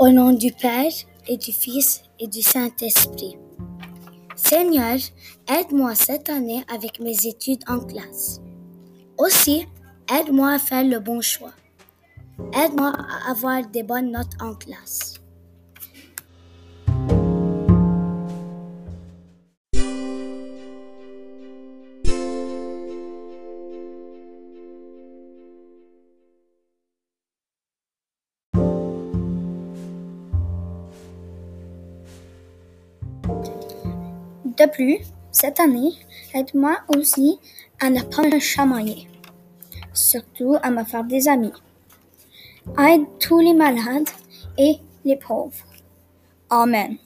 Au nom du Père et du Fils et du Saint-Esprit. Seigneur, aide-moi cette année avec mes études en classe. Aussi, aide-moi à faire le bon choix. Aide-moi à avoir des bonnes notes en classe. De plus, cette année, aide-moi aussi à ne pas me chamailler, surtout à me faire des amis. Aide tous les malades et les pauvres. Amen.